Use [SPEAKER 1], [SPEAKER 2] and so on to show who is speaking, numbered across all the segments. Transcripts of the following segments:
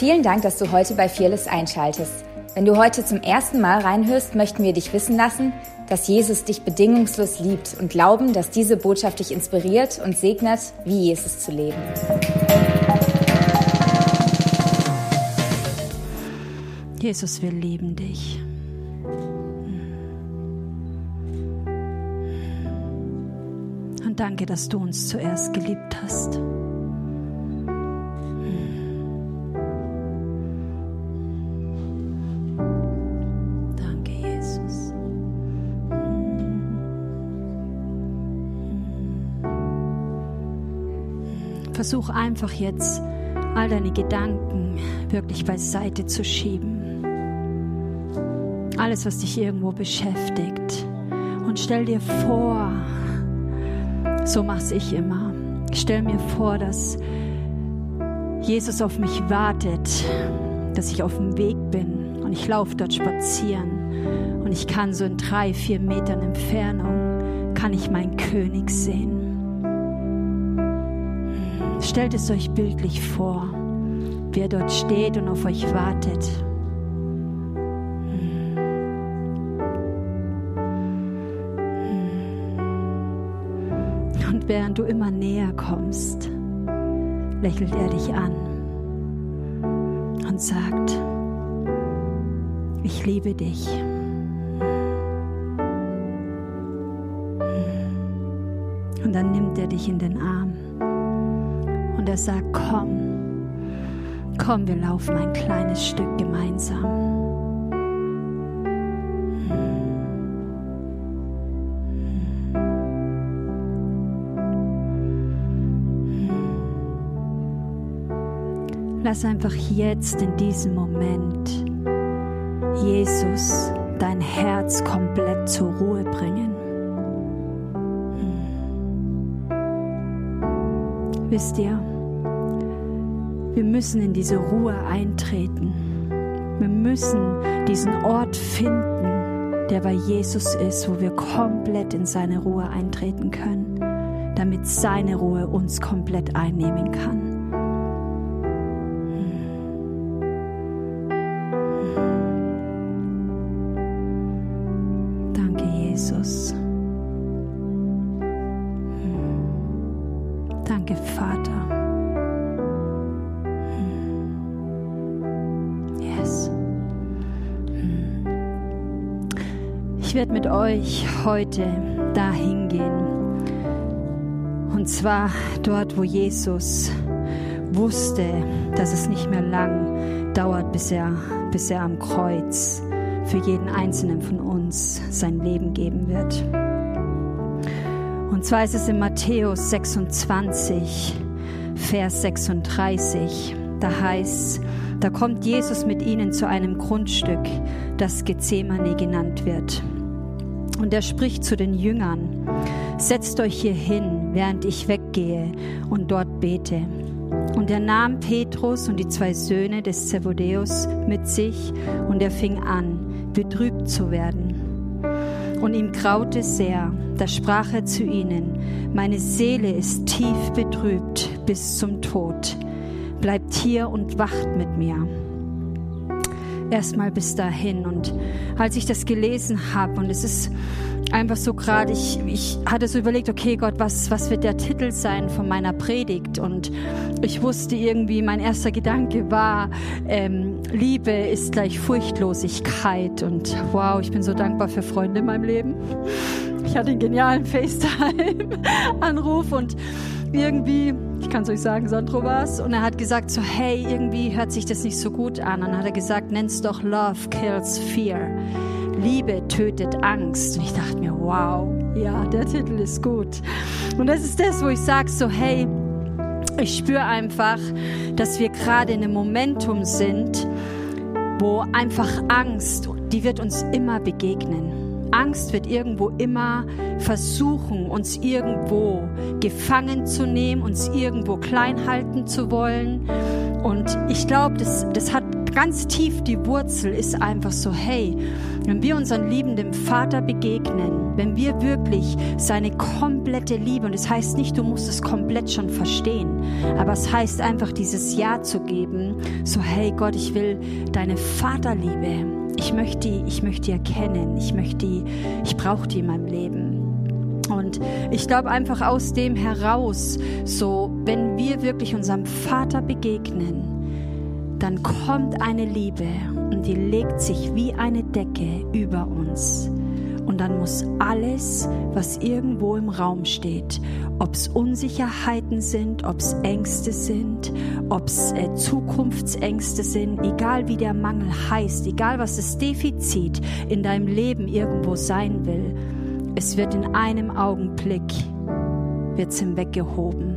[SPEAKER 1] Vielen Dank, dass du heute bei Fearless einschaltest. Wenn du heute zum ersten Mal reinhörst, möchten wir dich wissen lassen, dass Jesus dich bedingungslos liebt und glauben, dass diese Botschaft dich inspiriert und segnet, wie Jesus zu leben.
[SPEAKER 2] Jesus, wir lieben dich. Und danke, dass du uns zuerst geliebt hast. Versuch einfach jetzt all deine Gedanken wirklich beiseite zu schieben. Alles, was dich irgendwo beschäftigt. Und stell dir vor, so mach's ich immer. stell mir vor, dass Jesus auf mich wartet, dass ich auf dem Weg bin und ich laufe dort spazieren und ich kann so in drei, vier Metern Entfernung, kann ich meinen König sehen. Stellt es euch bildlich vor, wie er dort steht und auf euch wartet. Und während du immer näher kommst, lächelt er dich an und sagt, ich liebe dich. Und dann nimmt er dich in den Arm und er sagt, komm, komm, wir laufen ein kleines Stück gemeinsam. Lass einfach jetzt in diesem Moment Jesus dein Herz komplett zur Ruhe bringen. Wisst ihr, wir müssen in diese Ruhe eintreten. Wir müssen diesen Ort finden, der bei Jesus ist, wo wir komplett in seine Ruhe eintreten können, damit seine Ruhe uns komplett einnehmen kann. Werde mit euch heute dahin gehen. Und zwar dort, wo Jesus wusste, dass es nicht mehr lang dauert, bis er, bis er am Kreuz für jeden einzelnen von uns sein Leben geben wird. Und zwar ist es in Matthäus 26, Vers 36. Da heißt, da kommt Jesus mit ihnen zu einem Grundstück, das Gethsemane genannt wird. Und er spricht zu den Jüngern, setzt euch hier hin, während ich weggehe und dort bete. Und er nahm Petrus und die zwei Söhne des Zebedeus mit sich und er fing an, betrübt zu werden. Und ihm graute sehr. Da sprach er zu ihnen, meine Seele ist tief betrübt bis zum Tod. Bleibt hier und wacht mit mir erstmal bis dahin. Und als ich das gelesen habe, und es ist einfach so gerade, ich, ich hatte so überlegt, okay Gott, was, was wird der Titel sein von meiner Predigt? Und ich wusste irgendwie, mein erster Gedanke war, ähm, Liebe ist gleich Furchtlosigkeit. Und wow, ich bin so dankbar für Freunde in meinem Leben. Ich hatte einen genialen FaceTime-Anruf und irgendwie, ich kann es euch sagen, Sandro war es. Und er hat gesagt so, hey, irgendwie hört sich das nicht so gut an. Und dann hat er gesagt, nenn's doch Love kills fear. Liebe tötet Angst. Und ich dachte mir, wow, ja, der Titel ist gut. Und das ist das, wo ich sage so, hey, ich spüre einfach, dass wir gerade in einem Momentum sind, wo einfach Angst, die wird uns immer begegnen. Angst wird irgendwo immer versuchen, uns irgendwo gefangen zu nehmen, uns irgendwo klein halten zu wollen. Und ich glaube, das, das hat ganz tief die Wurzel, ist einfach so, hey, wenn wir unseren liebenden Vater begegnen, wenn wir wirklich seine komplette Liebe, und es das heißt nicht, du musst es komplett schon verstehen, aber es heißt einfach dieses Ja zu geben, so hey Gott, ich will deine Vaterliebe, ich möchte die, ich möchte die erkennen, ich möchte die, ich brauche die in meinem Leben. Und ich glaube einfach aus dem heraus, so wenn wir wirklich unserem Vater begegnen, dann kommt eine Liebe und die legt sich wie eine Decke über uns. Und dann muss alles, was irgendwo im Raum steht, ob es Unsicherheiten sind, ob es Ängste sind, ob es äh, Zukunftsängste sind, egal wie der Mangel heißt, egal was das Defizit in deinem Leben irgendwo sein will, es wird in einem Augenblick wird's hinweggehoben.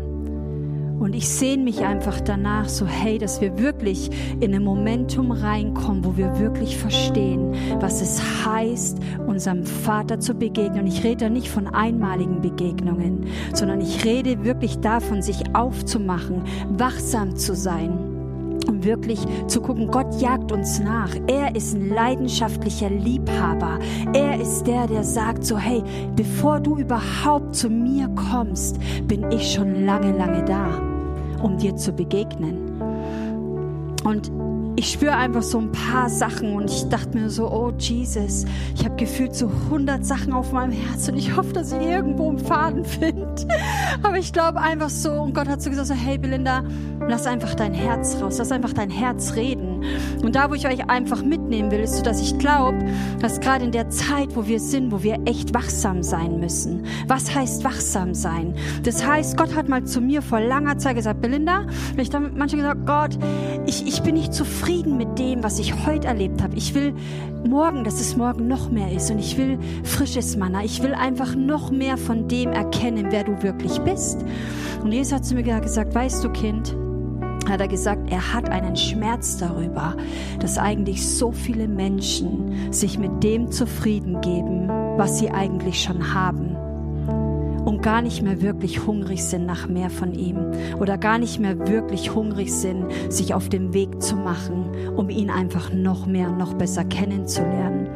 [SPEAKER 2] Und ich sehne mich einfach danach so, hey, dass wir wirklich in ein Momentum reinkommen, wo wir wirklich verstehen, was es heißt, unserem Vater zu begegnen. Und ich rede da nicht von einmaligen Begegnungen, sondern ich rede wirklich davon, sich aufzumachen, wachsam zu sein um wirklich zu gucken, Gott jagt uns nach. Er ist ein leidenschaftlicher Liebhaber. Er ist der, der sagt so, hey, bevor du überhaupt zu mir kommst, bin ich schon lange, lange da, um dir zu begegnen. Und ich spüre einfach so ein paar Sachen und ich dachte mir so, oh Jesus, ich habe gefühlt so 100 Sachen auf meinem Herz und ich hoffe, dass ich irgendwo einen Faden finde. Aber ich glaube einfach so, und Gott hat so gesagt, so, hey Belinda, lass einfach dein Herz raus, lass einfach dein Herz reden. Und da, wo ich euch einfach mitnehmen will, ist so, dass ich glaube, dass gerade in der Zeit, wo wir sind, wo wir echt wachsam sein müssen. Was heißt wachsam sein? Das heißt, Gott hat mal zu mir vor langer Zeit gesagt, Belinda, ich habe manchmal gesagt, Gott, ich, ich bin nicht zufrieden zufrieden mit dem, was ich heute erlebt habe. Ich will morgen, dass es morgen noch mehr ist und ich will frisches Manna. Ich will einfach noch mehr von dem erkennen, wer du wirklich bist. Und Jesus hat zu mir gesagt, weißt du Kind, hat er gesagt, er hat einen Schmerz darüber, dass eigentlich so viele Menschen sich mit dem zufrieden geben, was sie eigentlich schon haben und gar nicht mehr wirklich hungrig sind nach mehr von ihm oder gar nicht mehr wirklich hungrig sind, sich auf den Weg zu machen, um ihn einfach noch mehr, noch besser kennenzulernen.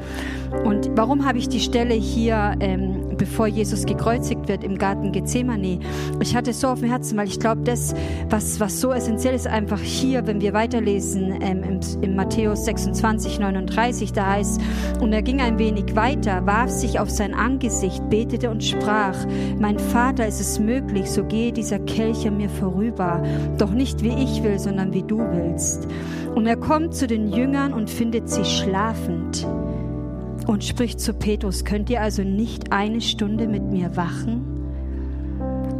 [SPEAKER 2] Und warum habe ich die Stelle hier, ähm, bevor Jesus gekreuzigt wird im Garten Gethsemane? Ich hatte es so auf dem Herzen, weil ich glaube, das, was, was so essentiell ist, einfach hier, wenn wir weiterlesen ähm, im, im Matthäus 26, 39, da heißt, und er ging ein wenig weiter, warf sich auf sein Angesicht, betete und sprach, mein Vater, ist es möglich, so gehe dieser Kelch an mir vorüber, doch nicht wie ich will, sondern wie du willst. Und er kommt zu den Jüngern und findet sie schlafend und spricht zu Petrus, könnt ihr also nicht eine Stunde mit mir wachen?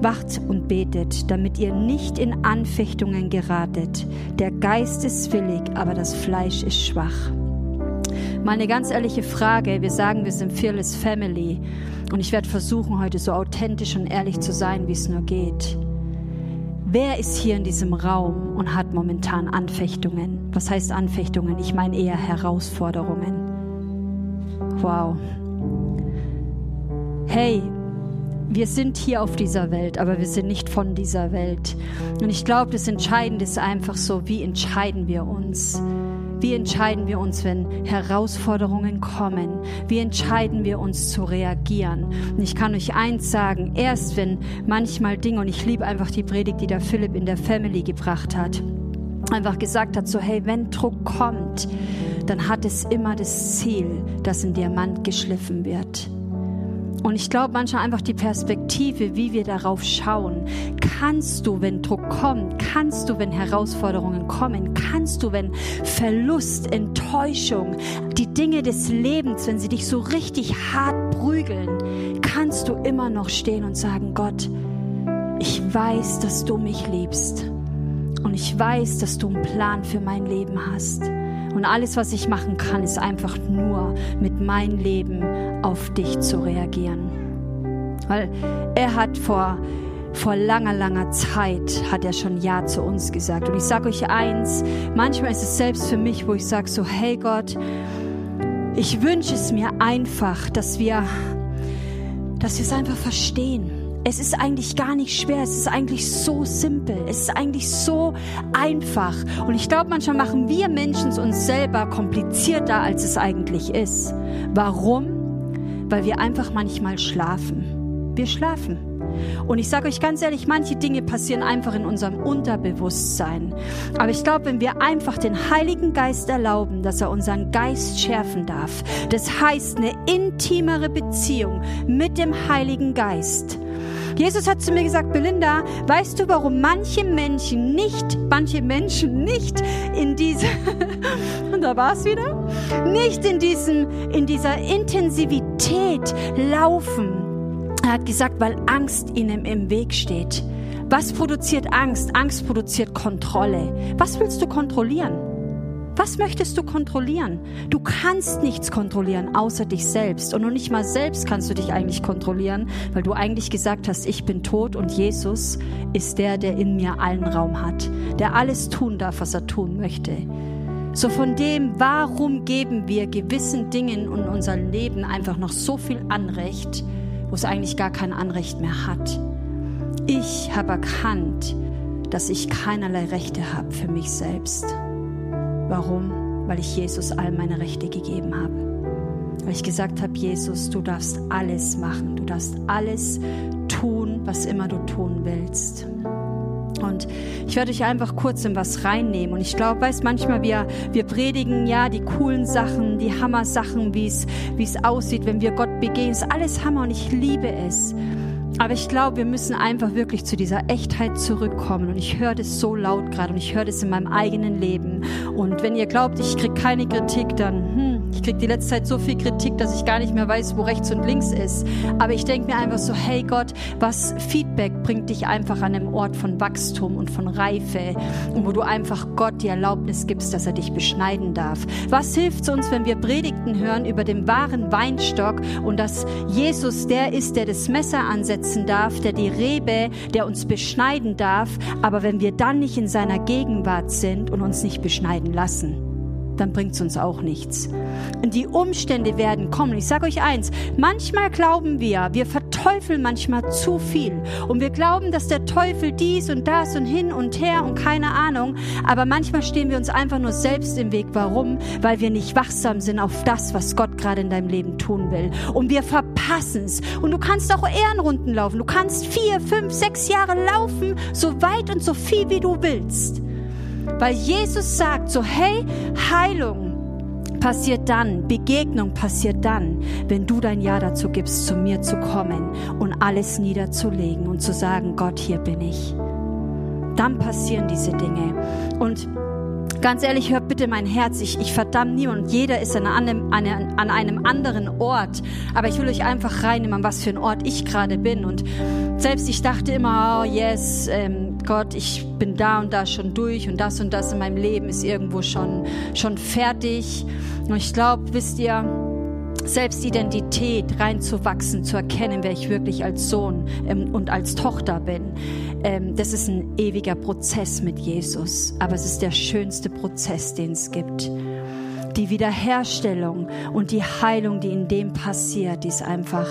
[SPEAKER 2] Wacht und betet, damit ihr nicht in Anfechtungen geratet. Der Geist ist willig, aber das Fleisch ist schwach. Mal eine ganz ehrliche Frage. Wir sagen, wir sind Fearless Family. Und ich werde versuchen, heute so authentisch und ehrlich zu sein, wie es nur geht. Wer ist hier in diesem Raum und hat momentan Anfechtungen? Was heißt Anfechtungen? Ich meine eher Herausforderungen. Wow. Hey, wir sind hier auf dieser Welt, aber wir sind nicht von dieser Welt. Und ich glaube, das Entscheidende ist einfach so, wie entscheiden wir uns? Wie entscheiden wir uns, wenn Herausforderungen kommen? Wie entscheiden wir uns zu reagieren? Und ich kann euch eins sagen, erst wenn manchmal Dinge, und ich liebe einfach die Predigt, die der Philipp in der Family gebracht hat, einfach gesagt hat, so hey, wenn Druck kommt, dann hat es immer das Ziel, dass ein Diamant geschliffen wird. Und ich glaube manchmal einfach die Perspektive, wie wir darauf schauen. Kannst du, wenn Druck kommt, kannst du, wenn Herausforderungen kommen, kannst du, wenn Verlust, Enttäuschung, die Dinge des Lebens, wenn sie dich so richtig hart prügeln, kannst du immer noch stehen und sagen, Gott, ich weiß, dass du mich liebst. Und ich weiß, dass du einen Plan für mein Leben hast. Und alles, was ich machen kann, ist einfach nur mit meinem Leben auf dich zu reagieren. Weil er hat vor, vor langer, langer Zeit, hat er schon Ja zu uns gesagt. Und ich sage euch eins, manchmal ist es selbst für mich, wo ich sage so, hey Gott, ich wünsche es mir einfach, dass wir, dass wir es einfach verstehen es ist eigentlich gar nicht schwer, es ist eigentlich so simpel, es ist eigentlich so einfach. Und ich glaube, manchmal machen wir Menschen es uns selber komplizierter, als es eigentlich ist. Warum? weil wir einfach manchmal schlafen. Wir schlafen. Und ich sage euch ganz ehrlich, manche Dinge passieren einfach in unserem Unterbewusstsein. Aber ich glaube, wenn wir einfach den Heiligen Geist erlauben, dass er unseren Geist schärfen darf, das heißt eine intimere Beziehung mit dem Heiligen Geist. Jesus hat zu mir gesagt, Belinda, weißt du, warum manche Menschen nicht, manche Menschen nicht in diese, und da war es wieder, nicht in diesem, in dieser Intensivität laufen? Er hat gesagt, weil Angst ihnen im Weg steht. Was produziert Angst? Angst produziert Kontrolle. Was willst du kontrollieren? Was möchtest du kontrollieren? Du kannst nichts kontrollieren außer dich selbst. Und noch nicht mal selbst kannst du dich eigentlich kontrollieren, weil du eigentlich gesagt hast, ich bin tot und Jesus ist der, der in mir allen Raum hat, der alles tun darf, was er tun möchte. So von dem, warum geben wir gewissen Dingen in unserem Leben einfach noch so viel Anrecht, wo es eigentlich gar kein Anrecht mehr hat. Ich habe erkannt, dass ich keinerlei Rechte habe für mich selbst. Warum? Weil ich Jesus all meine Rechte gegeben habe. Weil ich gesagt habe, Jesus, du darfst alles machen, du darfst alles tun, was immer du tun willst. Und ich werde euch einfach kurz in was reinnehmen. Und ich glaube, weißt manchmal, wir, wir predigen ja die coolen Sachen, die Hammer-Sachen, wie es, wie es aussieht, wenn wir Gott begehen. Es ist alles Hammer und ich liebe es. Aber ich glaube, wir müssen einfach wirklich zu dieser Echtheit zurückkommen. Und ich höre das so laut gerade und ich höre das in meinem eigenen Leben. Und wenn ihr glaubt, ich kriege keine Kritik, dann, hm, ich kriege die letzte Zeit so viel Kritik, dass ich gar nicht mehr weiß, wo rechts und links ist. Aber ich denke mir einfach so, hey Gott, was Feedback bringt dich einfach an einem Ort von Wachstum und von Reife und wo du einfach Gott die Erlaubnis gibst, dass er dich beschneiden darf. Was hilft uns, wenn wir Predigten hören über den wahren Weinstock und dass Jesus der ist, der das Messer ansetzen darf, der die Rebe, der uns beschneiden darf, aber wenn wir dann nicht in seiner Gegenwart sind und uns nicht beschneiden lassen dann bringt es uns auch nichts. Und die Umstände werden kommen. Ich sage euch eins, manchmal glauben wir, wir verteufeln manchmal zu viel. Und wir glauben, dass der Teufel dies und das und hin und her und keine Ahnung. Aber manchmal stehen wir uns einfach nur selbst im Weg. Warum? Weil wir nicht wachsam sind auf das, was Gott gerade in deinem Leben tun will. Und wir verpassen es. Und du kannst auch Ehrenrunden laufen. Du kannst vier, fünf, sechs Jahre laufen, so weit und so viel, wie du willst. Weil Jesus sagt so, hey, Heilung passiert dann, Begegnung passiert dann, wenn du dein Ja dazu gibst, zu mir zu kommen und alles niederzulegen und zu sagen, Gott, hier bin ich. Dann passieren diese Dinge. Und Ganz ehrlich, hört bitte mein Herz. Ich, ich verdamme niemand. Jeder ist an einem, an einem anderen Ort. Aber ich will euch einfach reinnehmen, an was für ein Ort ich gerade bin. Und selbst ich dachte immer, oh yes, ähm, Gott, ich bin da und da schon durch und das und das in meinem Leben ist irgendwo schon, schon fertig. Und ich glaube, wisst ihr, Selbstidentität reinzuwachsen, zu erkennen, wer ich wirklich als Sohn ähm, und als Tochter bin. Ähm, das ist ein ewiger Prozess mit Jesus, aber es ist der schönste Prozess, den es gibt. Die Wiederherstellung und die Heilung, die in dem passiert, die ist einfach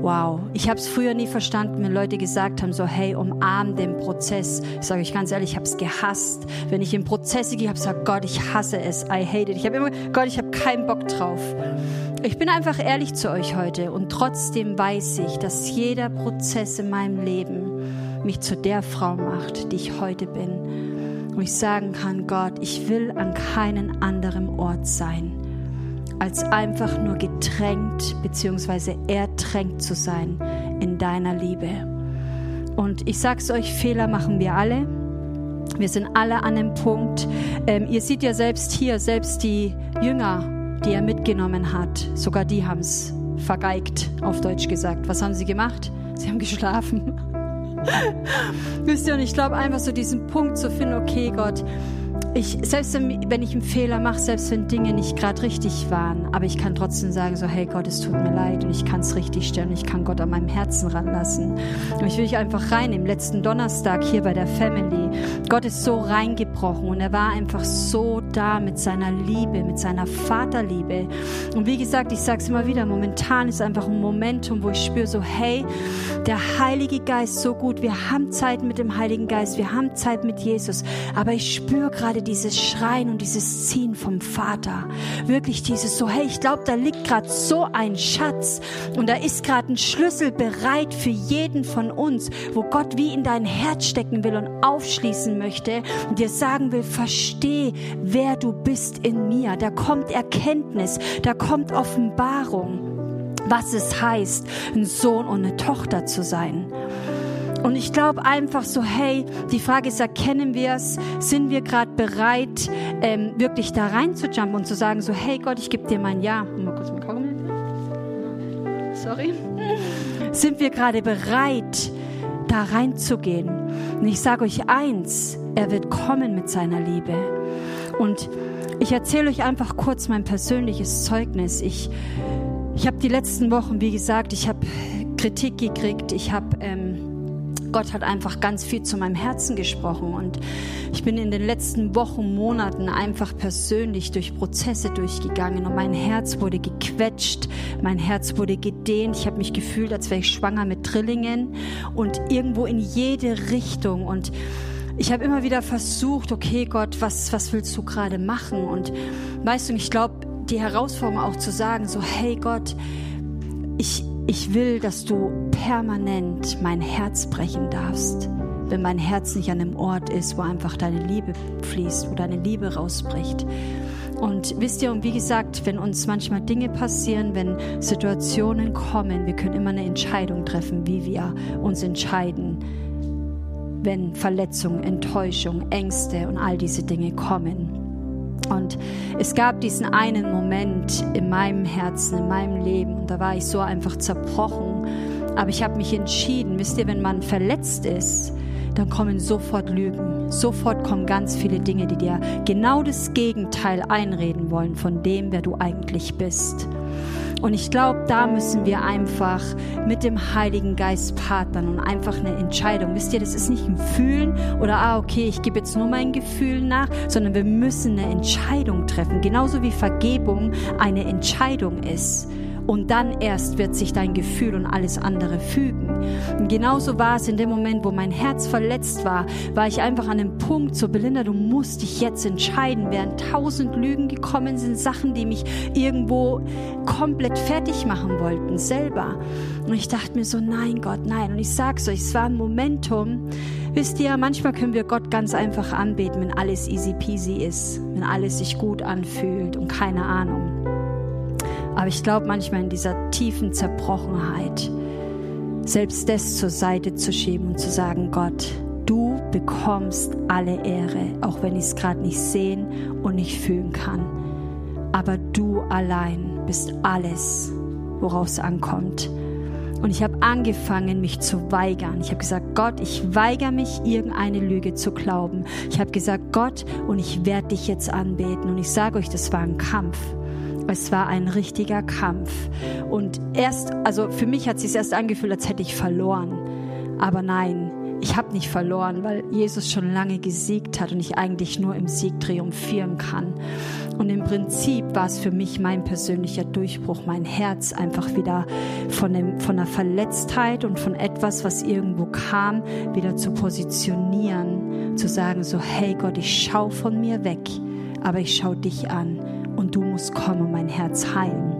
[SPEAKER 2] wow. Ich habe es früher nie verstanden, wenn Leute gesagt haben, so hey, umarm den Prozess. Ich sage euch ganz ehrlich, ich habe es gehasst. Wenn ich in Prozesse gehe, habe ich gesagt, Gott, ich hasse es, I hate it. Ich habe immer, Gott, ich habe keinen Bock drauf. Ich bin einfach ehrlich zu euch heute und trotzdem weiß ich, dass jeder Prozess in meinem Leben mich zu der Frau macht, die ich heute bin. Und ich sagen kann, Gott, ich will an keinen anderen Ort sein, als einfach nur getränkt bzw. ertränkt zu sein in deiner Liebe. Und ich sag's euch, Fehler machen wir alle. Wir sind alle an einem Punkt. Ähm, ihr seht ja selbst hier, selbst die Jünger die er mitgenommen hat, sogar die haben es vergeigt, auf Deutsch gesagt. Was haben sie gemacht? Sie haben geschlafen. Wisst ihr, und ich glaube einfach so diesen Punkt zu finden, okay Gott, ich, selbst wenn ich einen Fehler mache, selbst wenn Dinge nicht gerade richtig waren, aber ich kann trotzdem sagen, so, hey Gott, es tut mir leid und ich kann es richtig stellen, ich kann Gott an meinem Herzen ranlassen. Und ich will dich einfach reinnehmen. Letzten Donnerstag hier bei der Family Gott ist so reingebrochen und er war einfach so da mit seiner Liebe, mit seiner Vaterliebe. Und wie gesagt, ich sage es immer wieder, momentan ist einfach ein Momentum, wo ich spüre so, hey, der Heilige Geist so gut, wir haben Zeit mit dem Heiligen Geist, wir haben Zeit mit Jesus, aber ich spüre gerade dieses Schreien und dieses Ziehen vom Vater. Wirklich dieses so, hey, ich glaube, da liegt gerade so ein Schatz und da ist gerade ein Schlüssel bereit für jeden von uns, wo Gott wie in dein Herz stecken will und aufschließen möchte und dir sagen will, versteh, wer du bist in mir. Da kommt Erkenntnis, da kommt Offenbarung was es heißt, ein Sohn und eine Tochter zu sein. Und ich glaube einfach so, hey, die Frage ist, erkennen wir es? Sind wir gerade bereit, ähm, wirklich da reinzujumpen und zu sagen so, hey Gott, ich gebe dir mein Ja. Mal kurz Kaugummi. Sorry. Sind wir gerade bereit, da reinzugehen? Und ich sage euch eins, er wird kommen mit seiner Liebe. Und ich erzähle euch einfach kurz mein persönliches Zeugnis. Ich, ich habe die letzten Wochen, wie gesagt, ich habe Kritik gekriegt. Ich habe, ähm, Gott hat einfach ganz viel zu meinem Herzen gesprochen. Und ich bin in den letzten Wochen, Monaten einfach persönlich durch Prozesse durchgegangen. Und mein Herz wurde gequetscht, mein Herz wurde gedehnt. Ich habe mich gefühlt, als wäre ich schwanger mit Trillingen. Und irgendwo in jede Richtung. Und ich habe immer wieder versucht, okay Gott, was, was willst du gerade machen? Und weißt du, ich glaube, die Herausforderung auch zu sagen, so, hey Gott, ich, ich will, dass du permanent mein Herz brechen darfst. Wenn mein Herz nicht an einem Ort ist, wo einfach deine Liebe fließt, wo deine Liebe rausbricht. Und wisst ihr, und wie gesagt, wenn uns manchmal Dinge passieren, wenn Situationen kommen, wir können immer eine Entscheidung treffen, wie wir uns entscheiden wenn Verletzungen, Enttäuschung, Ängste und all diese Dinge kommen. Und es gab diesen einen Moment in meinem Herzen, in meinem Leben, und da war ich so einfach zerbrochen. Aber ich habe mich entschieden, wisst ihr, wenn man verletzt ist, dann kommen sofort Lügen. Sofort kommen ganz viele Dinge, die dir genau das Gegenteil einreden wollen von dem, wer du eigentlich bist. Und ich glaube, da müssen wir einfach mit dem Heiligen Geist partnern und einfach eine Entscheidung. Wisst ihr, das ist nicht ein Fühlen oder, ah, okay, ich gebe jetzt nur mein Gefühl nach, sondern wir müssen eine Entscheidung treffen. Genauso wie Vergebung eine Entscheidung ist und dann erst wird sich dein Gefühl und alles andere fügen. Und genauso war es in dem Moment, wo mein Herz verletzt war, war ich einfach an dem Punkt, so Belinda, du musst dich jetzt entscheiden, während tausend Lügen gekommen sind, Sachen, die mich irgendwo komplett fertig machen wollten, selber. Und ich dachte mir so, nein Gott, nein. Und ich sag's euch, es war ein Momentum, Wisst ihr, manchmal können wir Gott ganz einfach anbeten, wenn alles easy peasy ist, wenn alles sich gut anfühlt und keine Ahnung. Aber ich glaube manchmal in dieser tiefen Zerbrochenheit, selbst das zur Seite zu schieben und zu sagen, Gott, du bekommst alle Ehre, auch wenn ich es gerade nicht sehen und nicht fühlen kann. Aber du allein bist alles, worauf es ankommt. Und ich habe angefangen, mich zu weigern. Ich habe gesagt, Gott, ich weigere mich, irgendeine Lüge zu glauben. Ich habe gesagt, Gott, und ich werde dich jetzt anbeten. Und ich sage euch, das war ein Kampf. Es war ein richtiger Kampf. Und erst, also für mich hat es sich erst angefühlt, als hätte ich verloren. Aber nein, ich habe nicht verloren, weil Jesus schon lange gesiegt hat und ich eigentlich nur im Sieg triumphieren kann. Und im Prinzip war es für mich mein persönlicher Durchbruch, mein Herz einfach wieder von, dem, von der Verletztheit und von etwas, was irgendwo kam, wieder zu positionieren, zu sagen so, hey Gott, ich schau von mir weg, aber ich schau dich an und du musst kommen und mein Herz heilen.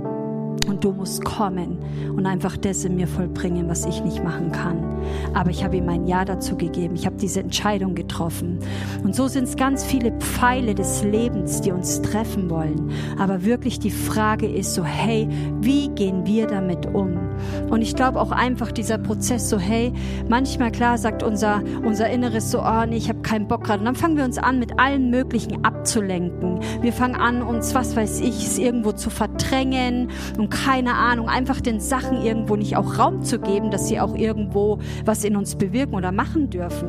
[SPEAKER 2] Und du musst kommen und einfach das in mir vollbringen, was ich nicht machen kann. Aber ich habe ihm ein Ja dazu gegeben. Ich habe diese Entscheidung getroffen. Und so sind es ganz viele Pfeile des Lebens, die uns treffen wollen. Aber wirklich die Frage ist so, hey, wie gehen wir damit um? Und ich glaube auch einfach dieser Prozess so, hey, manchmal klar sagt unser, unser Inneres so, oh nee, ich habe keinen Bock gerade. Und dann fangen wir uns an, mit allen Möglichen abzulenken. Wir fangen an, uns, was weiß ich, irgendwo zu verdrängen und keine Ahnung, einfach den Sachen irgendwo nicht auch Raum zu geben, dass sie auch irgendwo was in uns bewirken oder machen dürfen.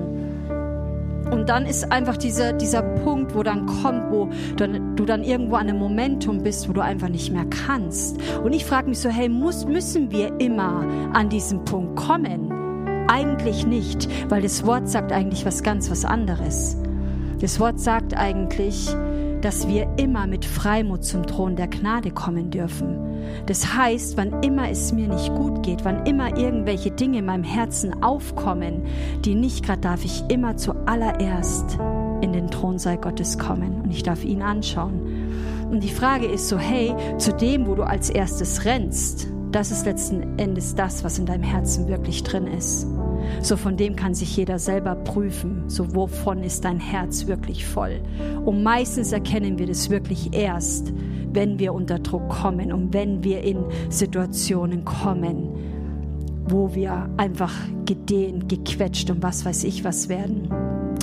[SPEAKER 2] Und dann ist einfach dieser, dieser Punkt, wo dann kommt, wo du, du dann irgendwo an einem Momentum bist, wo du einfach nicht mehr kannst. Und ich frage mich so, hey, muss, müssen wir immer an diesen Punkt kommen? Eigentlich nicht, weil das Wort sagt eigentlich was ganz was anderes. Das Wort sagt eigentlich, dass wir immer mit Freimut zum Thron der Gnade kommen dürfen. Das heißt, wann immer es mir nicht gut geht, wann immer irgendwelche Dinge in meinem Herzen aufkommen, die nicht gerade, darf ich immer zuallererst in den Thronsaal Gottes kommen und ich darf ihn anschauen. Und die Frage ist so, hey, zu dem, wo du als erstes rennst, das ist letzten Endes das, was in deinem Herzen wirklich drin ist. So von dem kann sich jeder selber prüfen. So wovon ist dein Herz wirklich voll? Und meistens erkennen wir das wirklich erst, wenn wir unter Druck kommen und wenn wir in Situationen kommen, wo wir einfach gedehnt, gequetscht und was weiß ich was werden.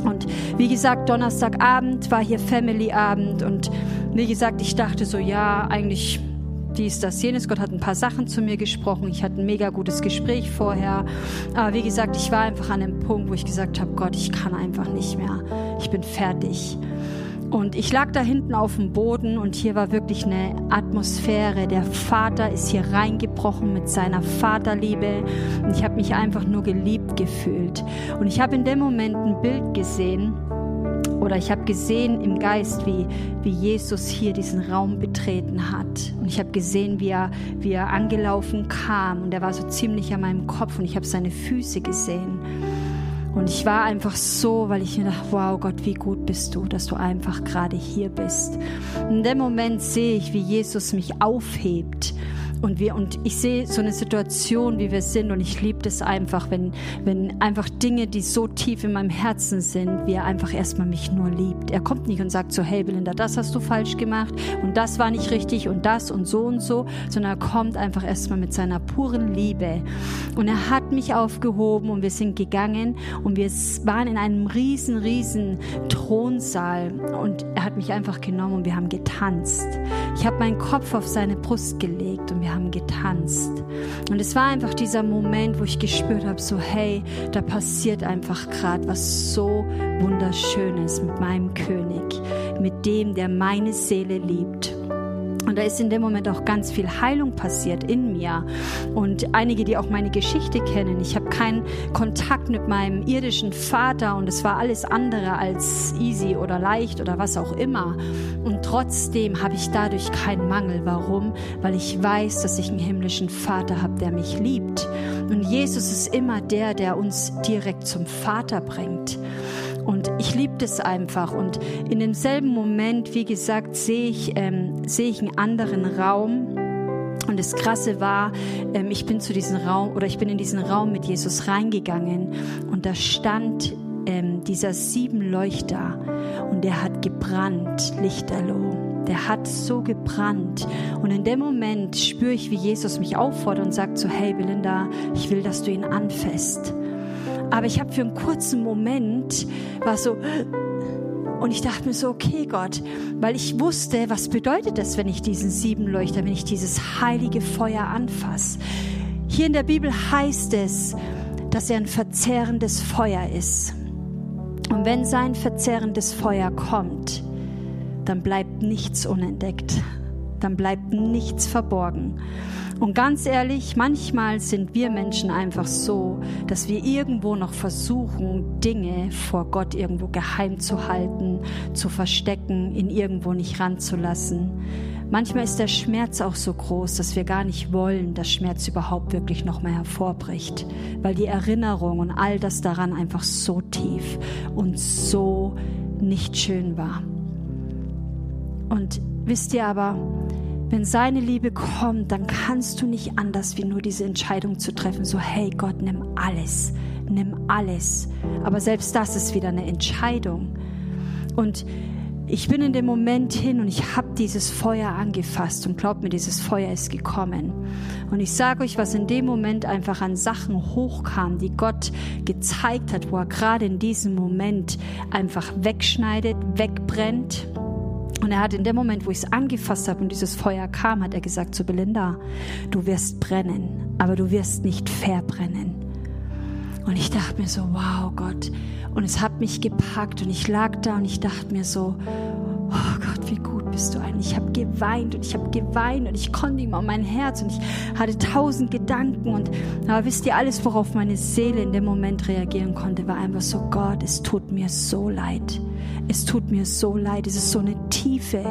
[SPEAKER 2] Und wie gesagt, Donnerstagabend war hier Family-Abend und wie gesagt, ich dachte so, ja, eigentlich dies, das, jenes. Gott hat ein paar Sachen zu mir gesprochen. Ich hatte ein mega gutes Gespräch vorher. Aber wie gesagt, ich war einfach an dem Punkt, wo ich gesagt habe, Gott, ich kann einfach nicht mehr. Ich bin fertig. Und ich lag da hinten auf dem Boden und hier war wirklich eine Atmosphäre. Der Vater ist hier reingebrochen mit seiner Vaterliebe und ich habe mich einfach nur geliebt gefühlt. Und ich habe in dem Moment ein Bild gesehen, oder ich habe gesehen im Geist, wie, wie Jesus hier diesen Raum betreten hat. Und ich habe gesehen, wie er, wie er angelaufen kam. Und er war so ziemlich an meinem Kopf und ich habe seine Füße gesehen. Und ich war einfach so, weil ich mir dachte, wow Gott, wie gut bist du, dass du einfach gerade hier bist. In dem Moment sehe ich, wie Jesus mich aufhebt und wir und ich sehe so eine Situation, wie wir sind und ich liebe das einfach, wenn wenn einfach Dinge, die so tief in meinem Herzen sind, wie er einfach erstmal mich nur liebt. Er kommt nicht und sagt so, hey Belinda, das hast du falsch gemacht und das war nicht richtig und das und so und so, sondern er kommt einfach erstmal mit seiner puren Liebe und er hat mich aufgehoben und wir sind gegangen und wir waren in einem riesen riesen Thronsaal und er hat mich einfach genommen und wir haben getanzt. Ich habe meinen Kopf auf seine Brust gelegt und haben getanzt. Und es war einfach dieser Moment, wo ich gespürt habe, so hey, da passiert einfach gerade was so wunderschönes mit meinem König, mit dem, der meine Seele liebt. Und da ist in dem Moment auch ganz viel Heilung passiert in mir. Und einige, die auch meine Geschichte kennen, ich habe keinen Kontakt mit meinem irdischen Vater und es war alles andere als easy oder leicht oder was auch immer. Und trotzdem habe ich dadurch keinen Mangel. Warum? Weil ich weiß, dass ich einen himmlischen Vater habe, der mich liebt. Und Jesus ist immer der, der uns direkt zum Vater bringt. Und ich liebe das einfach. Und in demselben Moment, wie gesagt, sehe ich, ähm, sehe ich einen anderen Raum. Und das Krasse war, ähm, ich bin zu diesem Raum oder ich bin in diesen Raum mit Jesus reingegangen und da stand ähm, dieser sieben Leuchter und der hat gebrannt, Lichterloh. Der hat so gebrannt. Und in dem Moment spüre ich, wie Jesus mich auffordert und sagt so, hey Belinda, ich will, dass du ihn anfasst. Aber ich habe für einen kurzen Moment war so und ich dachte mir so, okay Gott, weil ich wusste, was bedeutet das, wenn ich diesen sieben Leuchter, wenn ich dieses heilige Feuer anfasse. Hier in der Bibel heißt es, dass er ein verzehrendes Feuer ist. Und wenn sein verzehrendes Feuer kommt, dann bleibt nichts unentdeckt, dann bleibt nichts verborgen. Und ganz ehrlich, manchmal sind wir Menschen einfach so, dass wir irgendwo noch versuchen, Dinge vor Gott irgendwo geheim zu halten, zu verstecken, ihn irgendwo nicht ranzulassen. Manchmal ist der Schmerz auch so groß, dass wir gar nicht wollen, dass Schmerz überhaupt wirklich noch mal hervorbricht, weil die Erinnerung und all das daran einfach so tief und so nicht schön war. Und wisst ihr aber, wenn seine Liebe kommt, dann kannst du nicht anders, wie nur diese Entscheidung zu treffen. So, hey Gott, nimm alles, nimm alles. Aber selbst das ist wieder eine Entscheidung. Und ich bin in dem Moment hin und ich habe dieses Feuer angefasst und glaubt mir, dieses Feuer ist gekommen. Und ich sage euch, was in dem Moment einfach an Sachen hochkam, die Gott gezeigt hat, wo er gerade in diesem Moment einfach wegschneidet, wegbrennt und er hat in dem Moment, wo ich es angefasst habe und dieses Feuer kam, hat er gesagt zu Belinda, du wirst brennen, aber du wirst nicht verbrennen. Und ich dachte mir so, wow Gott. Und es hat mich gepackt und ich lag da und ich dachte mir so, oh Gott, wie gut bist du eigentlich. Ich habe geweint und ich habe geweint und ich konnte ihm um mein Herz und ich hatte tausend Gedanken und aber wisst ihr, alles, worauf meine Seele in dem Moment reagieren konnte, war einfach so, Gott, es tut mir so leid. Es tut mir so leid. Es ist so eine tiefe,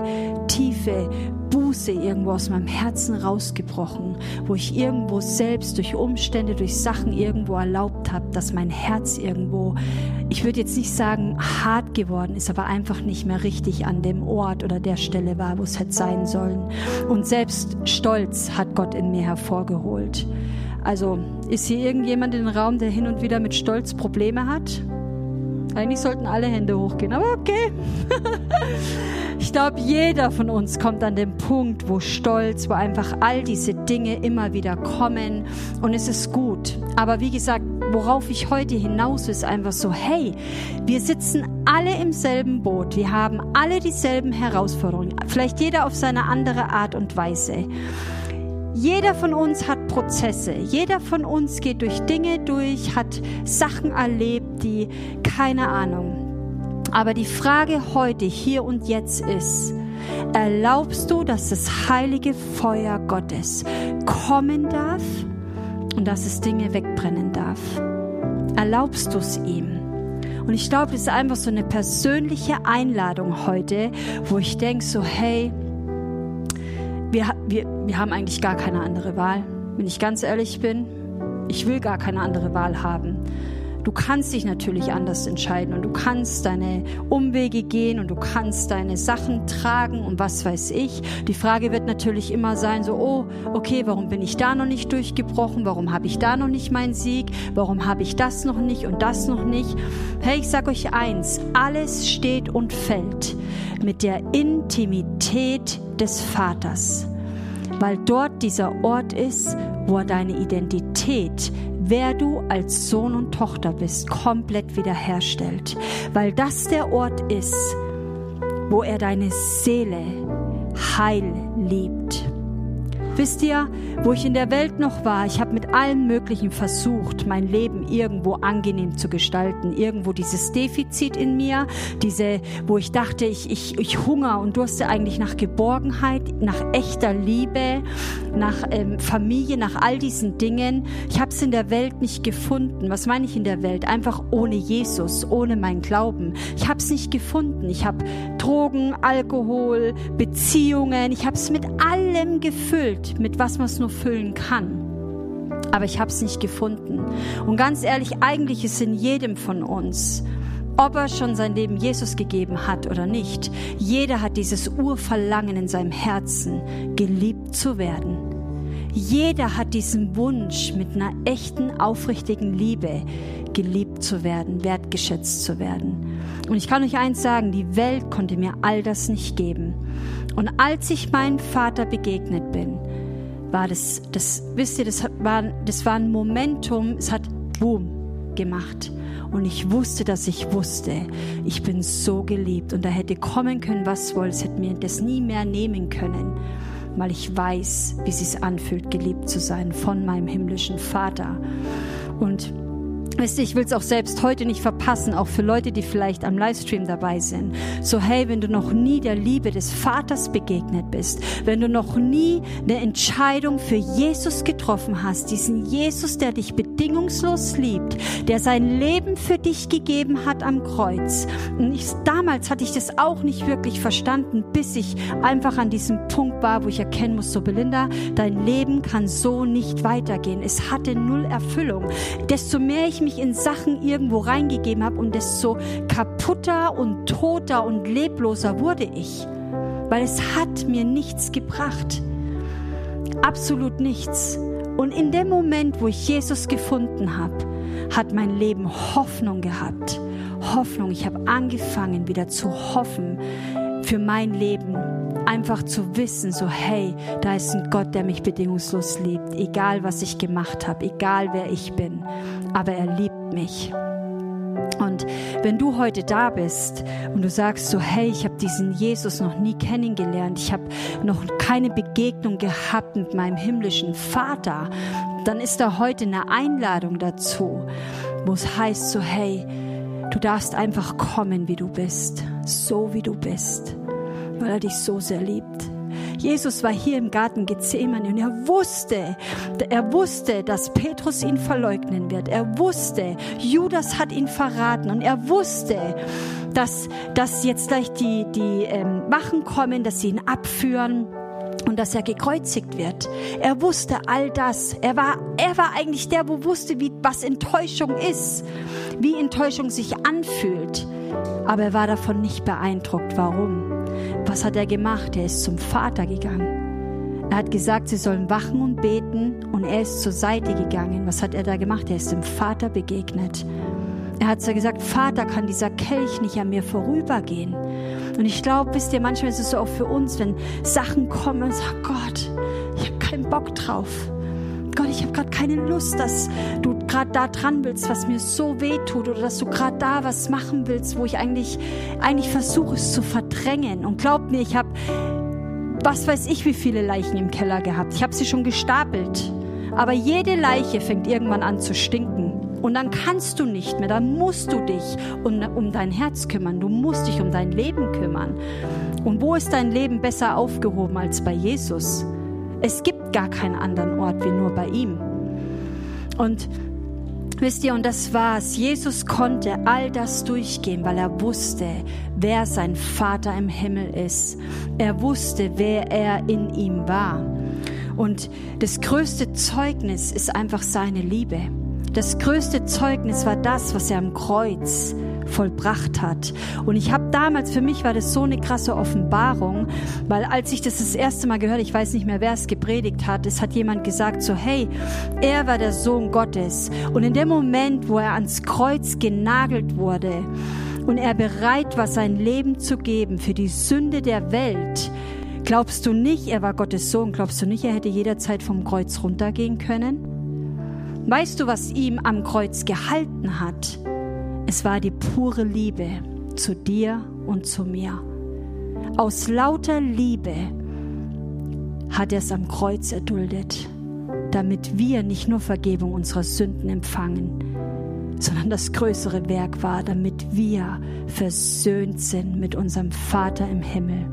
[SPEAKER 2] tiefe Buße irgendwo aus meinem Herzen rausgebrochen, wo ich irgendwo selbst durch Umstände, durch Sachen irgendwo erlaubt habe, dass mein Herz irgendwo, ich würde jetzt nicht sagen hart geworden ist, aber einfach nicht mehr richtig an dem Ort oder der Stelle war, wo es hätte sein sollen. Und selbst Stolz hat Gott in mir hervorgeholt. Also ist hier irgendjemand in den Raum, der hin und wieder mit Stolz Probleme hat? Eigentlich sollten alle Hände hochgehen, aber okay. ich glaube, jeder von uns kommt an den Punkt, wo Stolz, wo einfach all diese Dinge immer wieder kommen und es ist gut. Aber wie gesagt, worauf ich heute hinaus ist einfach so, hey, wir sitzen alle im selben Boot, wir haben alle dieselben Herausforderungen, vielleicht jeder auf seine andere Art und Weise. Jeder von uns hat Prozesse. Jeder von uns geht durch Dinge durch, hat Sachen erlebt, die keine Ahnung. Aber die Frage heute, hier und jetzt ist, erlaubst du, dass das heilige Feuer Gottes kommen darf und dass es Dinge wegbrennen darf? Erlaubst du es ihm? Und ich glaube, es ist einfach so eine persönliche Einladung heute, wo ich denke so, hey, wir, wir, wir haben eigentlich gar keine andere Wahl. Wenn ich ganz ehrlich bin, ich will gar keine andere Wahl haben. Du kannst dich natürlich anders entscheiden und du kannst deine Umwege gehen und du kannst deine Sachen tragen und was weiß ich. Die Frage wird natürlich immer sein, so, oh, okay, warum bin ich da noch nicht durchgebrochen? Warum habe ich da noch nicht meinen Sieg? Warum habe ich das noch nicht und das noch nicht? Hey, ich sage euch eins, alles steht und fällt mit der Intimität des Vaters, weil dort dieser Ort ist, wo er deine Identität, wer du als Sohn und Tochter bist, komplett wiederherstellt, weil das der Ort ist, wo er deine Seele heil liebt. Wisst ihr, wo ich in der Welt noch war, ich habe mit allem Möglichen versucht, mein Leben irgendwo angenehm zu gestalten. Irgendwo dieses Defizit in mir, diese, wo ich dachte, ich, ich, ich hunger und durste eigentlich nach Geborgenheit, nach echter Liebe, nach ähm, Familie, nach all diesen Dingen. Ich habe es in der Welt nicht gefunden. Was meine ich in der Welt? Einfach ohne Jesus, ohne mein Glauben. Ich habe es nicht gefunden. Ich habe Drogen, Alkohol, Beziehungen, ich habe es mit allem gefüllt, mit was man es nur füllen kann. Aber ich habe es nicht gefunden. Und ganz ehrlich, eigentlich ist in jedem von uns, ob er schon sein Leben Jesus gegeben hat oder nicht, jeder hat dieses Urverlangen in seinem Herzen, geliebt zu werden. Jeder hat diesen Wunsch, mit einer echten, aufrichtigen Liebe geliebt zu werden, wertgeschätzt zu werden. Und ich kann euch eins sagen, die Welt konnte mir all das nicht geben. Und als ich meinem Vater begegnet bin, war das, das wisst ihr, das war, das war ein Momentum, es hat Boom gemacht. Und ich wusste, dass ich wusste, ich bin so geliebt und da hätte kommen können, was wohl, es hätte mir das nie mehr nehmen können, weil ich weiß, wie es sich anfühlt, geliebt zu sein von meinem himmlischen Vater. Und Wisst ihr, ich will es auch selbst heute nicht verpassen, auch für Leute, die vielleicht am Livestream dabei sind. So, hey, wenn du noch nie der Liebe des Vaters begegnet bist, wenn du noch nie eine Entscheidung für Jesus getroffen hast, diesen Jesus, der dich bedingungslos liebt, der sein Leben für dich gegeben hat am Kreuz. Und ich, damals hatte ich das auch nicht wirklich verstanden, bis ich einfach an diesem Punkt war, wo ich erkennen muss, so Belinda, dein Leben kann so nicht weitergehen. Es hatte null Erfüllung. Desto mehr ich mich in Sachen irgendwo reingegeben habe und desto kaputter und toter und lebloser wurde ich, weil es hat mir nichts gebracht. Absolut nichts. Und in dem Moment, wo ich Jesus gefunden habe, hat mein Leben Hoffnung gehabt. Hoffnung. Ich habe angefangen, wieder zu hoffen für mein Leben. Einfach zu wissen, so hey, da ist ein Gott, der mich bedingungslos liebt, egal was ich gemacht habe, egal wer ich bin, aber er liebt mich. Wenn du heute da bist und du sagst so, hey, ich habe diesen Jesus noch nie kennengelernt, ich habe noch keine Begegnung gehabt mit meinem himmlischen Vater, dann ist da heute eine Einladung dazu, wo es heißt so, hey, du darfst einfach kommen, wie du bist, so wie du bist weil er dich so sehr liebt. Jesus war hier im Garten Gethsemane und er wusste, er wusste, dass Petrus ihn verleugnen wird. Er wusste, Judas hat ihn verraten und er wusste, dass, dass jetzt gleich die, die ähm, Wachen kommen, dass sie ihn abführen und dass er gekreuzigt wird. Er wusste all das. Er war, er war eigentlich der, wo wusste, wie, was Enttäuschung ist, wie Enttäuschung sich anfühlt. Aber er war davon nicht beeindruckt. Warum? Was hat er gemacht? Er ist zum Vater gegangen. Er hat gesagt, sie sollen wachen und beten und er ist zur Seite gegangen. Was hat er da gemacht? Er ist dem Vater begegnet. Er hat gesagt, Vater, kann dieser Kelch nicht an mir vorübergehen? Und ich glaube, wisst ihr, manchmal ist es so auch für uns, wenn Sachen kommen und sagen, Gott, ich habe keinen Bock drauf. Gott, ich habe gerade keine Lust, dass du gerade da dran willst, was mir so weh tut oder dass du gerade da was machen willst, wo ich eigentlich, eigentlich versuche es zu verdrängen. Und glaub mir, ich habe, was weiß ich, wie viele Leichen im Keller gehabt. Ich habe sie schon gestapelt. Aber jede Leiche fängt irgendwann an zu stinken. Und dann kannst du nicht mehr, dann musst du dich um, um dein Herz kümmern, du musst dich um dein Leben kümmern. Und wo ist dein Leben besser aufgehoben als bei Jesus? Es gibt gar keinen anderen Ort wie nur bei ihm. Und wisst ihr, und das war's. Jesus konnte all das durchgehen, weil er wusste, wer sein Vater im Himmel ist. Er wusste, wer er in ihm war. Und das größte Zeugnis ist einfach seine Liebe. Das größte Zeugnis war das, was er am Kreuz vollbracht hat. Und ich habe damals, für mich war das so eine krasse Offenbarung, weil als ich das das erste Mal gehört, ich weiß nicht mehr, wer es gepredigt hat, es hat jemand gesagt so, hey, er war der Sohn Gottes. Und in dem Moment, wo er ans Kreuz genagelt wurde und er bereit war, sein Leben zu geben für die Sünde der Welt, glaubst du nicht, er war Gottes Sohn, glaubst du nicht, er hätte jederzeit vom Kreuz runtergehen können? Weißt du, was ihm am Kreuz gehalten hat? Es war die pure Liebe zu dir und zu mir. Aus lauter Liebe hat er es am Kreuz erduldet, damit wir nicht nur Vergebung unserer Sünden empfangen, sondern das größere Werk war, damit wir versöhnt sind mit unserem Vater im Himmel.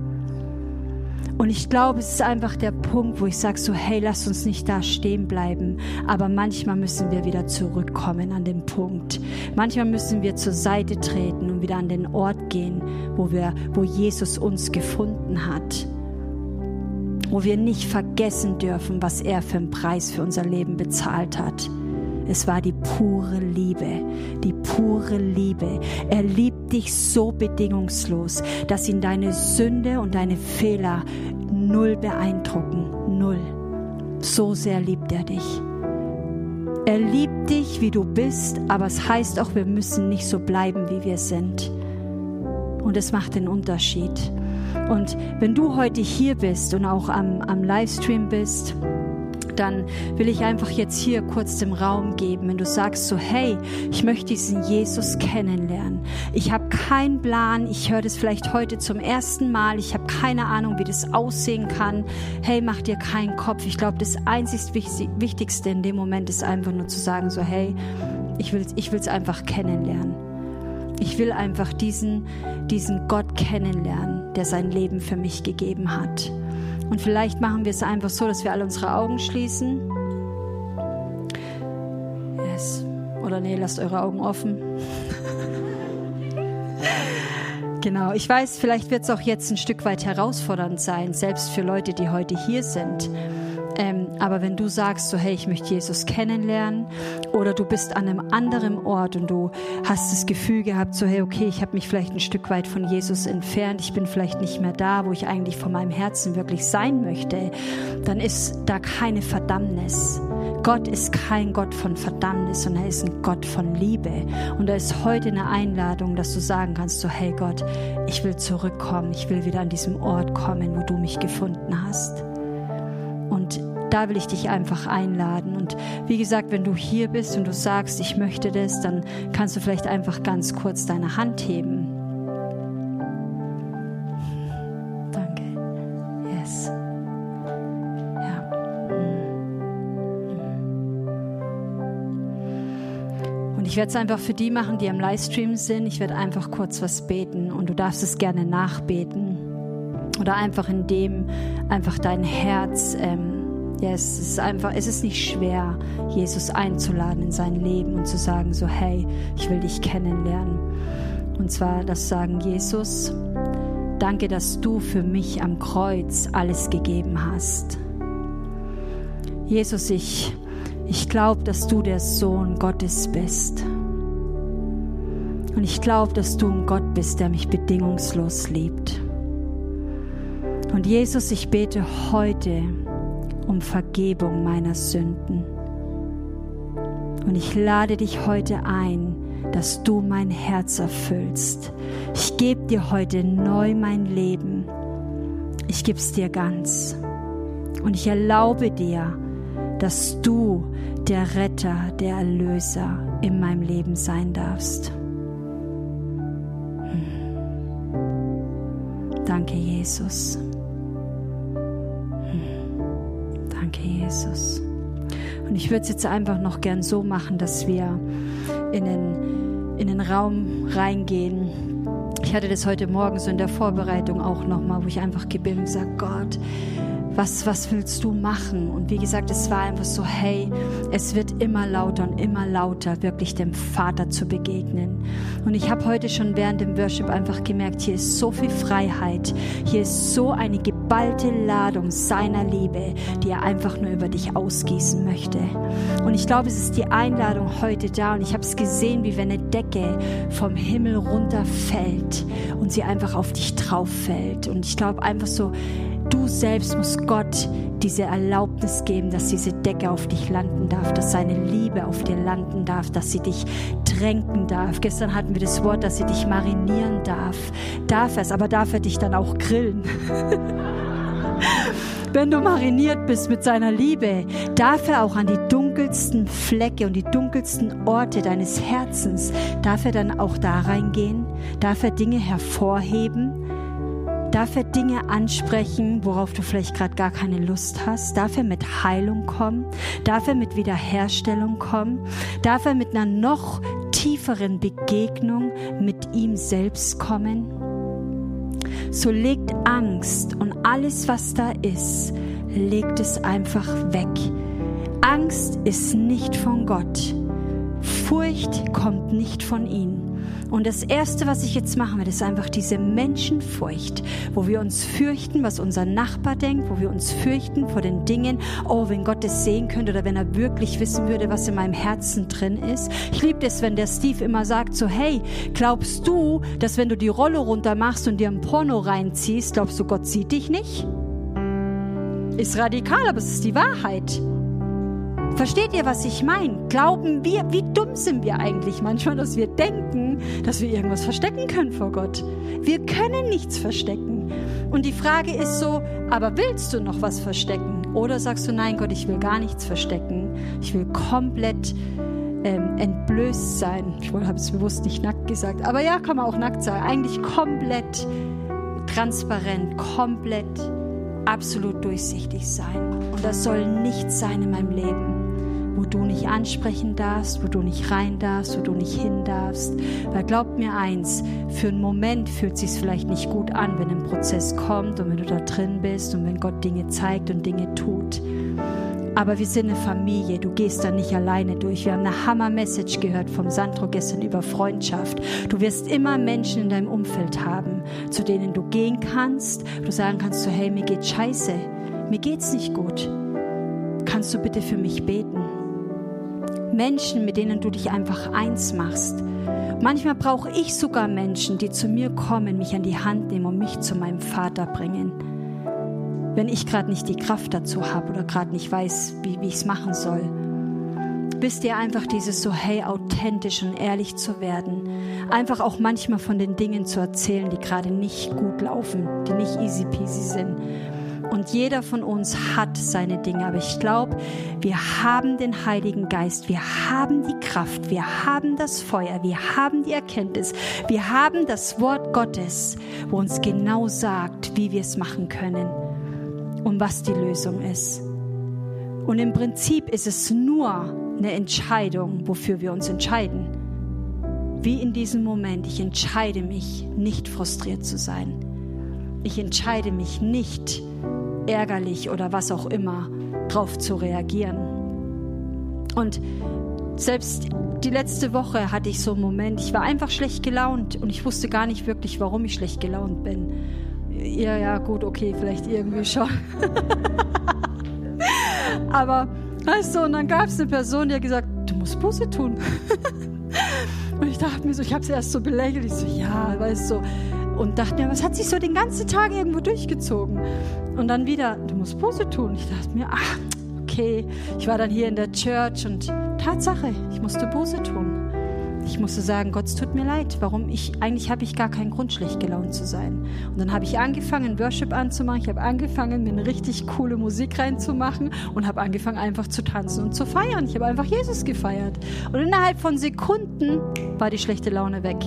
[SPEAKER 2] Und ich glaube, es ist einfach der Punkt, wo ich sage so, hey, lass uns nicht da stehen bleiben. Aber manchmal müssen wir wieder zurückkommen an den Punkt. Manchmal müssen wir zur Seite treten und wieder an den Ort gehen, wo wir, wo Jesus uns gefunden hat. Wo wir nicht vergessen dürfen, was er für einen Preis für unser Leben bezahlt hat. Es war die pure Liebe, die pure Liebe. Er liebt dich so bedingungslos, dass ihn deine Sünde und deine Fehler null beeindrucken. Null. So sehr liebt er dich. Er liebt dich, wie du bist, aber es heißt auch, wir müssen nicht so bleiben, wie wir sind. Und es macht den Unterschied. Und wenn du heute hier bist und auch am, am Livestream bist, dann will ich einfach jetzt hier kurz den Raum geben, wenn du sagst so, hey, ich möchte diesen Jesus kennenlernen. Ich habe keinen Plan, ich höre das vielleicht heute zum ersten Mal, ich habe keine Ahnung, wie das aussehen kann. Hey, mach dir keinen Kopf. Ich glaube, das einzig Wichtigste in dem Moment ist einfach nur zu sagen so, hey, ich will ich es einfach kennenlernen. Ich will einfach diesen, diesen Gott kennenlernen, der sein Leben für mich gegeben hat. Und vielleicht machen wir es einfach so, dass wir alle unsere Augen schließen. Yes. Oder nee, lasst eure Augen offen. genau, ich weiß, vielleicht wird es auch jetzt ein Stück weit herausfordernd sein, selbst für Leute, die heute hier sind. Ähm, aber wenn du sagst, so hey, ich möchte Jesus kennenlernen, oder du bist an einem anderen Ort und du hast das Gefühl gehabt, so hey, okay, ich habe mich vielleicht ein Stück weit von Jesus entfernt, ich bin vielleicht nicht mehr da, wo ich eigentlich von meinem Herzen wirklich sein möchte, dann ist da keine Verdammnis. Gott ist kein Gott von Verdammnis, sondern er ist ein Gott von Liebe. Und da ist heute eine Einladung, dass du sagen kannst, so hey Gott, ich will zurückkommen, ich will wieder an diesem Ort kommen, wo du mich gefunden hast. Und da will ich dich einfach einladen. Und wie gesagt, wenn du hier bist und du sagst, ich möchte das, dann kannst du vielleicht einfach ganz kurz deine Hand heben. Danke. Yes. Ja. Und ich werde es einfach für die machen, die am Livestream sind. Ich werde einfach kurz was beten und du darfst es gerne nachbeten. oder einfach in dem einfach dein Herz ähm, ja, es ist einfach, es ist nicht schwer, Jesus einzuladen in sein Leben und zu sagen so, hey, ich will dich kennenlernen. Und zwar das sagen, Jesus, danke, dass du für mich am Kreuz alles gegeben hast. Jesus, ich, ich glaube, dass du der Sohn Gottes bist. Und ich glaube, dass du ein Gott bist, der mich bedingungslos liebt. Und Jesus, ich bete heute um Vergebung meiner Sünden. Und ich lade dich heute ein, dass du mein Herz erfüllst. Ich gebe dir heute neu mein Leben. Ich gebe es dir ganz. Und ich erlaube dir, dass du der Retter, der Erlöser in meinem Leben sein darfst. Hm. Danke, Jesus. Danke, Jesus. Und ich würde es jetzt einfach noch gern so machen, dass wir in den, in den Raum reingehen. Ich hatte das heute Morgen so in der Vorbereitung auch nochmal, wo ich einfach gebetet und gesagt, Gott, was, was willst du machen? Und wie gesagt, es war einfach so, hey, es wird immer lauter und immer lauter, wirklich dem Vater zu begegnen. Und ich habe heute schon während dem Worship einfach gemerkt, hier ist so viel Freiheit, hier ist so eine geballte Ladung seiner Liebe, die er einfach nur über dich ausgießen möchte. Und ich glaube, es ist die Einladung heute da und ich habe es gesehen, wie wenn eine Decke vom Himmel runterfällt und sie einfach auf dich drauf fällt. Und ich glaube einfach so, Du selbst musst Gott diese Erlaubnis geben, dass diese Decke auf dich landen darf, dass seine Liebe auf dir landen darf, dass sie dich tränken darf. Gestern hatten wir das Wort, dass sie dich marinieren darf. Darf es, aber darf er dich dann auch grillen? Wenn du mariniert bist mit seiner Liebe, darf er auch an die dunkelsten Flecke und die dunkelsten Orte deines Herzens, darf er dann auch da reingehen? Darf er Dinge hervorheben? Darf er Dinge ansprechen, worauf du vielleicht gerade gar keine Lust hast? Darf er mit Heilung kommen? Darf er mit Wiederherstellung kommen? Darf er mit einer noch tieferen Begegnung mit ihm selbst kommen? So legt Angst und alles, was da ist, legt es einfach weg. Angst ist nicht von Gott. Furcht kommt nicht von ihm. Und das Erste, was ich jetzt machen werde, ist einfach diese Menschenfurcht, wo wir uns fürchten, was unser Nachbar denkt, wo wir uns fürchten vor den Dingen, oh, wenn Gott es sehen könnte oder wenn er wirklich wissen würde, was in meinem Herzen drin ist. Ich liebe es, wenn der Steve immer sagt so, hey, glaubst du, dass wenn du die Rolle runter machst und dir ein Porno reinziehst, glaubst du, Gott sieht dich nicht? Ist radikal, aber es ist die Wahrheit. Versteht ihr, was ich meine? Glauben wir, wie dumm sind wir eigentlich manchmal, dass wir denken, dass wir irgendwas verstecken können vor Gott? Wir können nichts verstecken. Und die Frage ist so, aber willst du noch was verstecken? Oder sagst du, nein Gott, ich will gar nichts verstecken. Ich will komplett ähm, entblößt sein. Ich habe es bewusst nicht nackt gesagt, aber ja, kann man auch nackt sagen. Eigentlich komplett transparent, komplett absolut durchsichtig sein. Und das soll nichts sein in meinem Leben wo du nicht ansprechen darfst, wo du nicht rein darfst, wo du nicht hin darfst. Weil glaubt mir eins, für einen Moment fühlt es sich vielleicht nicht gut an, wenn ein Prozess kommt und wenn du da drin bist und wenn Gott Dinge zeigt und Dinge tut. Aber wir sind eine Familie, du gehst da nicht alleine durch. Wir haben eine Hammer-Message gehört vom Sandro gestern über Freundschaft. Du wirst immer Menschen in deinem Umfeld haben, zu denen du gehen kannst, du sagen kannst so, hey, mir geht's scheiße, mir geht's nicht gut. Kannst du bitte für mich beten? Menschen, mit denen du dich einfach eins machst. Manchmal brauche ich sogar Menschen, die zu mir kommen, mich an die Hand nehmen und mich zu meinem Vater bringen. Wenn ich gerade nicht die Kraft dazu habe oder gerade nicht weiß, wie, wie ich es machen soll. Wisst ihr einfach dieses so, hey, authentisch und ehrlich zu werden. Einfach auch manchmal von den Dingen zu erzählen, die gerade nicht gut laufen, die nicht easy peasy sind und jeder von uns hat seine Dinge. Aber ich glaube, wir haben den Heiligen Geist, wir haben die Kraft, wir haben das Feuer, wir haben die Erkenntnis, wir haben das Wort Gottes, wo uns genau sagt, wie wir es machen können und was die Lösung ist. Und im Prinzip ist es nur eine Entscheidung, wofür wir uns entscheiden. Wie in diesem Moment, ich entscheide mich, nicht frustriert zu sein ich entscheide mich nicht, ärgerlich oder was auch immer, drauf zu reagieren. Und selbst die letzte Woche hatte ich so einen Moment, ich war einfach schlecht gelaunt und ich wusste gar nicht wirklich, warum ich schlecht gelaunt bin. Ja, ja, gut, okay, vielleicht irgendwie schon. Aber, weißt du, und dann gab es eine Person, die hat gesagt, du musst Buße tun. und ich dachte mir so, ich habe sie erst so belächelt, ich so, ja, weißt du, und dachte mir, was hat sich so den ganzen Tag irgendwo durchgezogen? Und dann wieder, du musst Buße tun. Ich dachte mir, ach, okay. Ich war dann hier in der Church und Tatsache, ich musste Buße tun. Ich musste sagen, Gott, es tut mir leid. Warum ich, eigentlich habe ich gar keinen Grund, schlecht gelaunt zu sein. Und dann habe ich angefangen, Worship anzumachen. Ich habe angefangen, mir eine richtig coole Musik reinzumachen und habe angefangen, einfach zu tanzen und zu feiern. Ich habe einfach Jesus gefeiert. Und innerhalb von Sekunden war die schlechte Laune weg.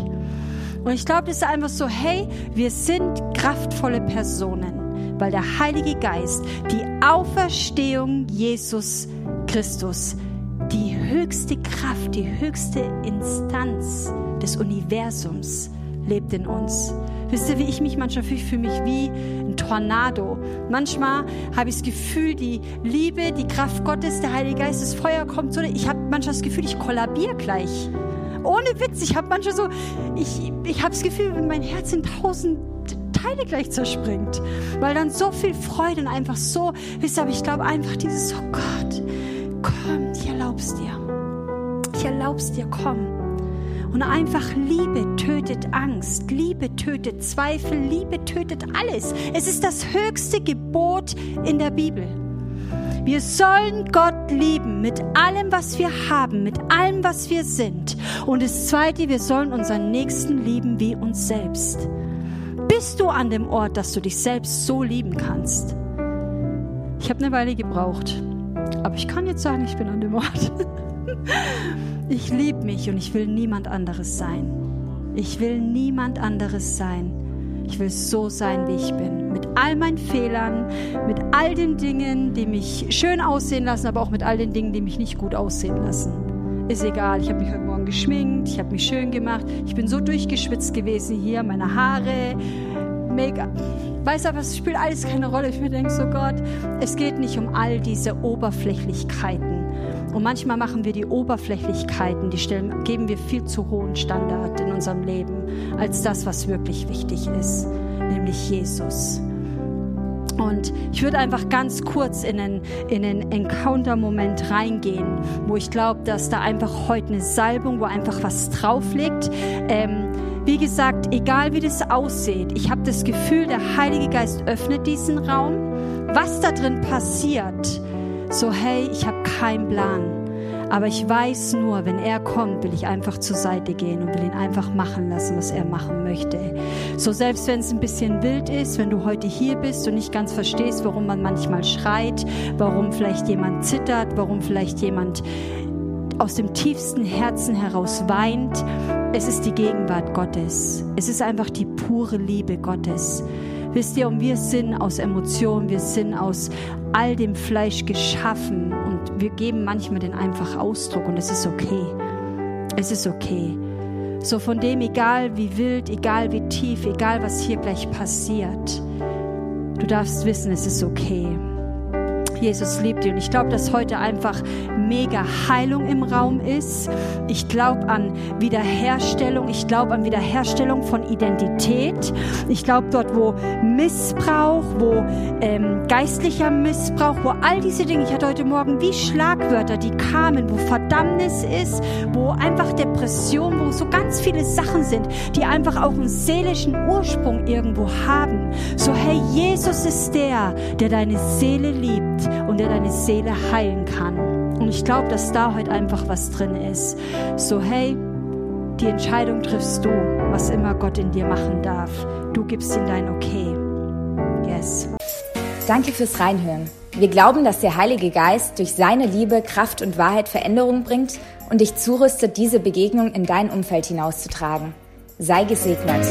[SPEAKER 2] Und ich glaube, das ist einfach so, hey, wir sind kraftvolle Personen, weil der Heilige Geist, die Auferstehung Jesus Christus, die höchste Kraft, die höchste Instanz des Universums lebt in uns. Wisst ihr, wie ich mich manchmal fühle? Ich fühle mich wie ein Tornado. Manchmal habe ich das Gefühl, die Liebe, die Kraft Gottes, der Heilige Geist, das Feuer kommt so. Ich habe manchmal das Gefühl, ich kollabiere gleich. Ohne Witz, ich habe manchmal so, ich, ich habe das Gefühl, mein Herz in tausend Teile gleich zerspringt. Weil dann so viel Freude und einfach so, wisst ihr, aber ich glaube einfach dieses, oh Gott, komm, ich erlaub's dir. Ich erlaub's dir, komm. Und einfach Liebe tötet Angst, Liebe tötet Zweifel, Liebe tötet alles. Es ist das höchste Gebot in der Bibel. Wir sollen Gott lieben mit allem, was wir haben, mit allem, was wir sind. Und das Zweite, wir sollen unseren Nächsten lieben wie uns selbst. Bist du an dem Ort, dass du dich selbst so lieben kannst? Ich habe eine Weile gebraucht, aber ich kann jetzt sagen, ich bin an dem Ort. Ich liebe mich und ich will niemand anderes sein. Ich will niemand anderes sein. Ich will so sein, wie ich bin. Mit all meinen Fehlern, mit all den Dingen, die mich schön aussehen lassen, aber auch mit all den Dingen, die mich nicht gut aussehen lassen. Ist egal, ich habe mich heute Morgen geschminkt, ich habe mich schön gemacht, ich bin so durchgeschwitzt gewesen hier, meine Haare, mega. Weiß aber, es spielt alles keine Rolle. Ich mir denke so, Gott, es geht nicht um all diese Oberflächlichkeiten. Und manchmal machen wir die Oberflächlichkeiten, die stellen, geben wir viel zu hohen Standard in unserem Leben, als das, was wirklich wichtig ist, nämlich Jesus. Und ich würde einfach ganz kurz in einen, in einen Encounter-Moment reingehen, wo ich glaube, dass da einfach heute eine Salbung, wo einfach was drauf liegt. Ähm, wie gesagt, egal wie das aussieht, ich habe das Gefühl, der Heilige Geist öffnet diesen Raum. Was da drin passiert, so hey, ich habe keinen Plan. Aber ich weiß nur, wenn er kommt, will ich einfach zur Seite gehen und will ihn einfach machen lassen, was er machen möchte. So selbst wenn es ein bisschen wild ist, wenn du heute hier bist und nicht ganz verstehst, warum man manchmal schreit, warum vielleicht jemand zittert, warum vielleicht jemand aus dem tiefsten Herzen heraus weint, es ist die Gegenwart Gottes. Es ist einfach die pure Liebe Gottes. Wisst ihr, und wir sind aus Emotionen, wir sind aus all dem Fleisch geschaffen und wir geben manchmal den einfach Ausdruck und es ist okay. Es ist okay. So von dem, egal wie wild, egal wie tief, egal was hier gleich passiert, du darfst wissen, es ist okay. Jesus liebt dich. Und ich glaube, dass heute einfach mega Heilung im Raum ist. Ich glaube an Wiederherstellung. Ich glaube an Wiederherstellung von Identität. Ich glaube dort, wo Missbrauch, wo ähm, geistlicher Missbrauch, wo all diese Dinge, ich hatte heute Morgen wie Schlagwörter, die kamen, wo Verdammnis ist, wo einfach Depression, wo so ganz viele Sachen sind, die einfach auch einen seelischen Ursprung irgendwo haben. So, hey, Jesus ist der, der deine Seele liebt und der deine Seele heilen kann. Und ich glaube, dass da heute einfach was drin ist. So, hey, die Entscheidung triffst du, was immer Gott in dir machen darf. Du gibst ihm dein Okay. Yes.
[SPEAKER 1] Danke fürs Reinhören. Wir glauben, dass der Heilige Geist durch seine Liebe, Kraft und Wahrheit Veränderung bringt und dich zurüstet, diese Begegnung in dein Umfeld hinauszutragen. Sei gesegnet.